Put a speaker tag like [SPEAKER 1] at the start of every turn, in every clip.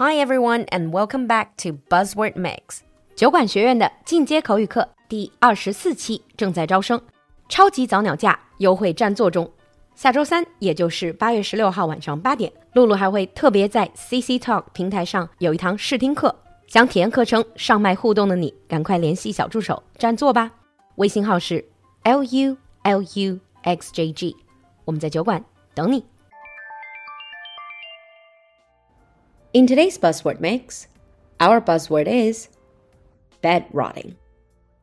[SPEAKER 1] Hi everyone, and welcome back to Buzzword Mix 酒馆学院的进阶口语课第二十四期正在招生，超级早鸟价优惠占座中。下周三，也就是八月十六号晚上八点，露露还会特别在 CC Talk 平台上有一堂试听课。想体验课程上麦互动的你，赶快联系小助手占座吧。微信号是 l u l u x j g，我们在酒馆等你。In today's buzzword mix, our buzzword is bed rotting.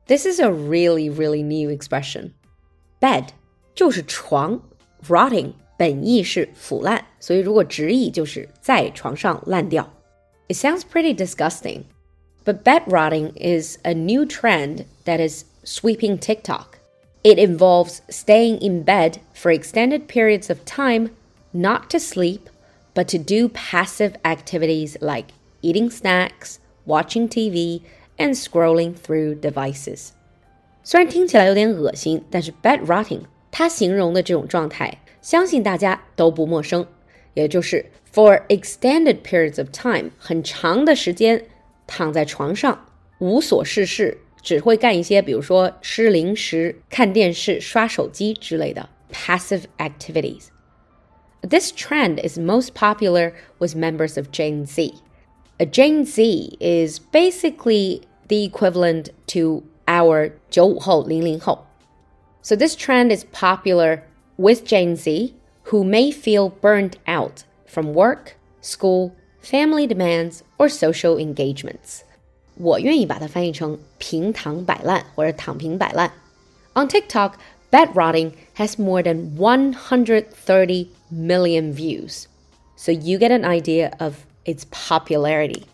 [SPEAKER 1] This is a really, really new expression. Bed 就是床，rotting 本意是腐烂，所以如果直译就是在床上烂掉。It sounds pretty disgusting, but bed rotting is a new trend that is sweeping TikTok. It involves staying in bed for extended periods of time, not to sleep but to do passive activities like eating snacks, watching TV, and scrolling through devices. 虽然听起来有点恶心，但是 bed rotting 它形容的这种状态，相信大家都不陌生，也就是 for extended periods of time，很长的时间躺在床上无所事事，只会干一些比如说吃零食、看电视、刷手机之类的 passive activities。 this trend is most popular with members of Gen Z. A Gen Z is basically the equivalent to our 95后,零零后. So this trend is popular with Gen Z who may feel burnt out from work, school, family demands, or social engagements. 我愿意把它翻译成平躺摆烂或者躺平摆烂。On TikTok, bed rotting has more than 130 million views. So you get an idea of its popularity.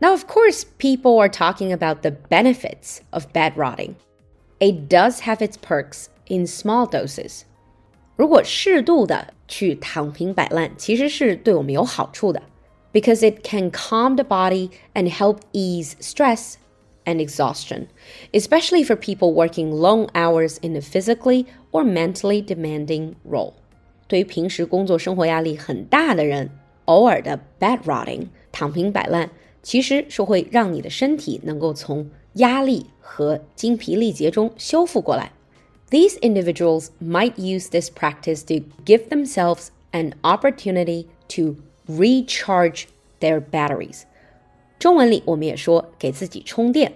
[SPEAKER 1] Now, of course, people are talking about the benefits of bed rotting. It does have its perks in small doses. 如果适度的去躺平摆烂，其实是对我们有好处的，because it can calm the body and help ease stress and exhaustion, especially for people working long hours in a physically or mentally demanding role. 对于平时工作生活压力很大的人，偶尔的 bed rotting 躺平摆烂，其实是会让你的身体能够从压力和精疲力竭中修复过来。These individuals might use this practice to give themselves an opportunity to recharge their batteries。 中文里我们也说给自己充电，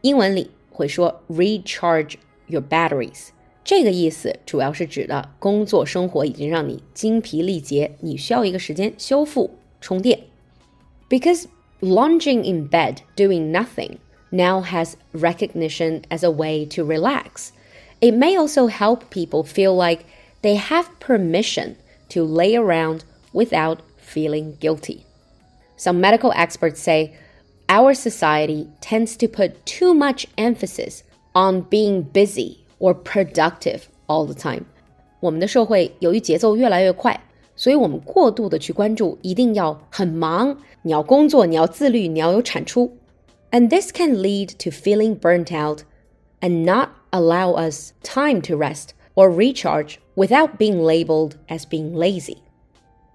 [SPEAKER 1] 英文里会说 recharge your batteries。这个意思主要是指的工作生活已经让你精疲力竭，你需要一个时间修复充电。Because lounging in bed doing nothing now has recognition as a way to relax. It may also help people feel like they have permission to lay around without feeling guilty. Some medical experts say our society tends to put too much emphasis on being busy or productive all the time。我们的社会由于节奏越来越快，所以我们过度的去关注一定要很忙，你要工作，你要自律，你要有产出。And this can lead to feeling burnt out and not allow us time to rest or recharge without being labeled as being lazy.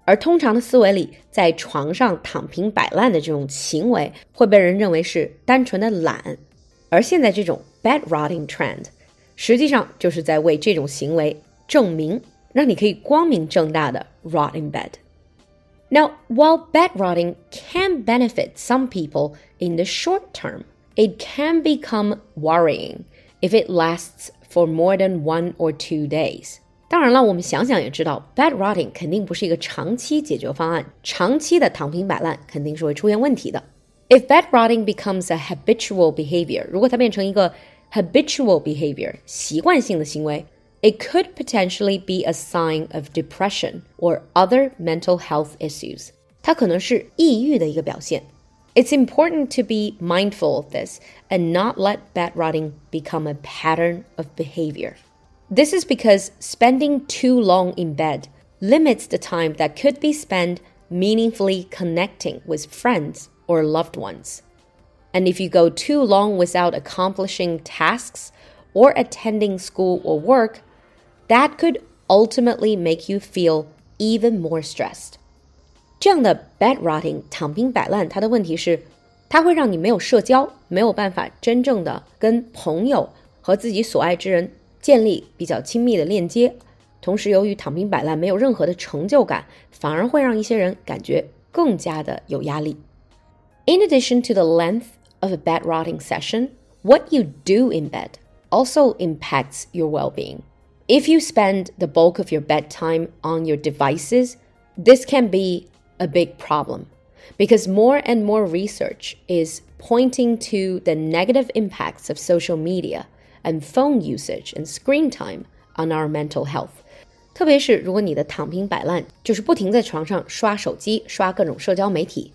[SPEAKER 1] 而通常的思维里，在床上躺平摆烂的这种行为会被人认为是单纯的懒，而现在这种 bed rotting trend 实际上就是在为这种行为证明，让你可以光明正大的 rot in bed。Now, while bed rotting can benefit some people in the short term, it can become worrying if it lasts for more than one or two days. 当然了，我们想想也知道，bed rotting 肯定不是一个长期解决方案，长期的躺平摆烂肯定是会出现问题的。If bed rotting becomes a habitual behavior，如果它变成一个 habitual behavior 习惯性的行为, it could potentially be a sign of depression or other mental health issues. 它可能是抑郁的一个表现。It's important to be mindful of this and not let bed rotting become a pattern of behavior. This is because spending too long in bed limits the time that could be spent meaningfully connecting with friends or loved ones. And if you go too long without accomplishing tasks or attending school or work, that could ultimately make you feel even more stressed. 这样的 bed rotting 躺平摆烂，它的问题是，它会让你没有社交，没有办法真正的跟朋友和自己所爱之人 建立比较亲密的链接。同时，由于躺平摆烂没有任何的成就感，反而会让一些人感觉更加的有压力。In addition to the length of a bed rotting session, what you do in bed also impacts your well being. If you spend the bulk of your bedtime on your devices, this can be a big problem because more and more research is pointing to the negative impacts of social media and phone usage and screen time on our mental health. 特别是如果你的躺平摆烂，就是不停在床上刷手机、刷各种社交媒体，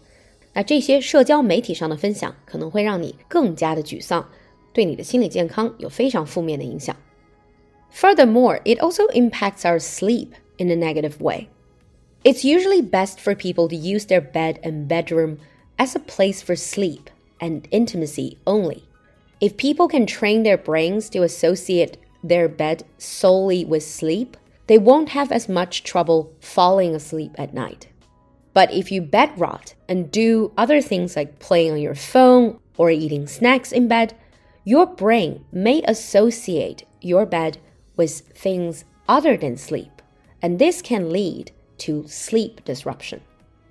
[SPEAKER 1] 那这些社交媒体上的分享可能会让你更加的沮丧，对你的心理健康有非常负面的影响。Furthermore, it also impacts our sleep in a negative way. It's usually best for people to use their bed and bedroom as a place for sleep and intimacy only. If people can train their brains to associate their bed solely with sleep, they won't have as much trouble falling asleep at night. But if you bed rot and do other things like playing on your phone or eating snacks in bed, your brain may associate your bed with things other than sleep, and this can lead to sleep disruption。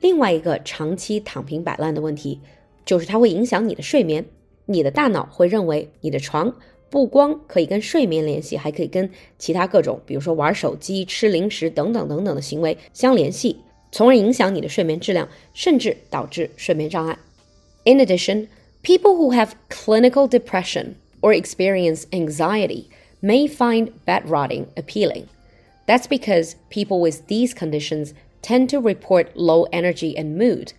[SPEAKER 1] 另外一个长期躺平摆烂的问题，就是它会影响你的睡眠。 你的大脑会认为你的床不光可以跟睡眠联系，还可以跟其他各种，比如说玩手机、吃零食等等等等的行为相联系，从而影响你的睡眠质量，甚至导致睡眠障碍。In addition, people who have clinical depression or experience anxiety may find bed rotting appealing. That's because people with these conditions tend to report low energy and mood.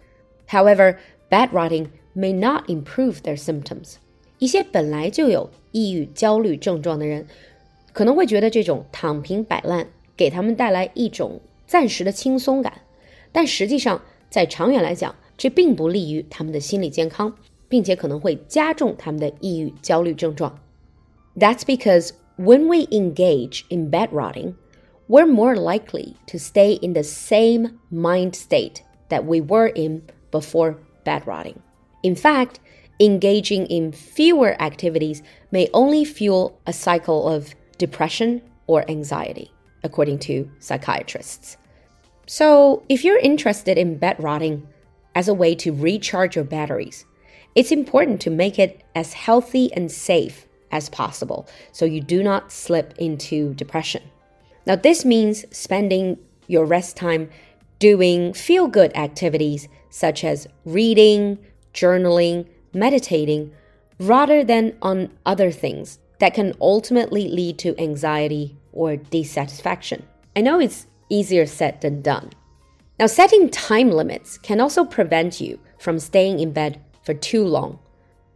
[SPEAKER 1] However, bed rotting may not improve their symptoms. 一些本来就有抑郁、焦虑症状的人，可能会觉得这种躺平摆烂给他们带来一种暂时的轻松感，但实际上在长远来讲，这并不利于他们的心理健康，并且可能会加重他们的抑郁、焦虑症状。That's because when we engage in bed rotting, we're more likely to stay in the same mind state that we were in before bed rotting. In fact, engaging in fewer activities may only fuel a cycle of depression or anxiety, according to psychiatrists. So, if you're interested in bed rotting as a way to recharge your batteries, it's important to make it as healthy and safe as possible so you do not slip into depression. Now, this means spending your rest time doing feel good activities such as reading, journaling, meditating, rather than on other things that can ultimately lead to anxiety or dissatisfaction. I know it's easier said than done. Now, setting time limits can also prevent you from staying in bed for too long.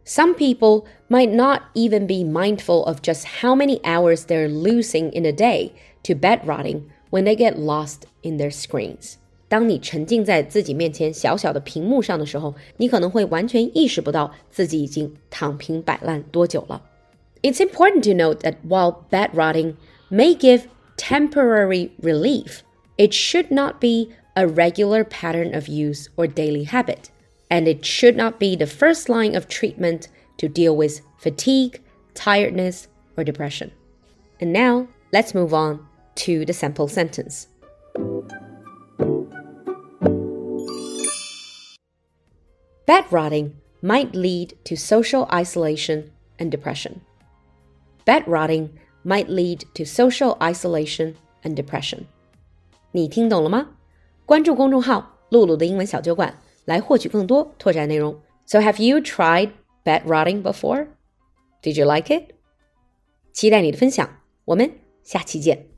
[SPEAKER 1] Some people might not even be mindful of just how many hours they're losing in a day to bed rotting when they get lost in their screens. 当你沉浸在自己面前小小的屏幕上的时候，你可能会完全意识不到自己已经躺平摆烂多久了。It's important to note that while bed rotting may give temporary relief, it should not be a regular pattern of use or daily habit, and it should not be the first line of treatment to deal with fatigue, tiredness, or depression. And now, let's move on to the sample sentence. Bedrotting might lead to social isolation and depression. Bedrotting might lead to social isolation and depression. 你听懂了吗？关注公众号“璐璐的英文小酒馆”来获取更多拓展内容。So have you tried bedrotting before? Did you like it? 期待你的分享，我们下期见。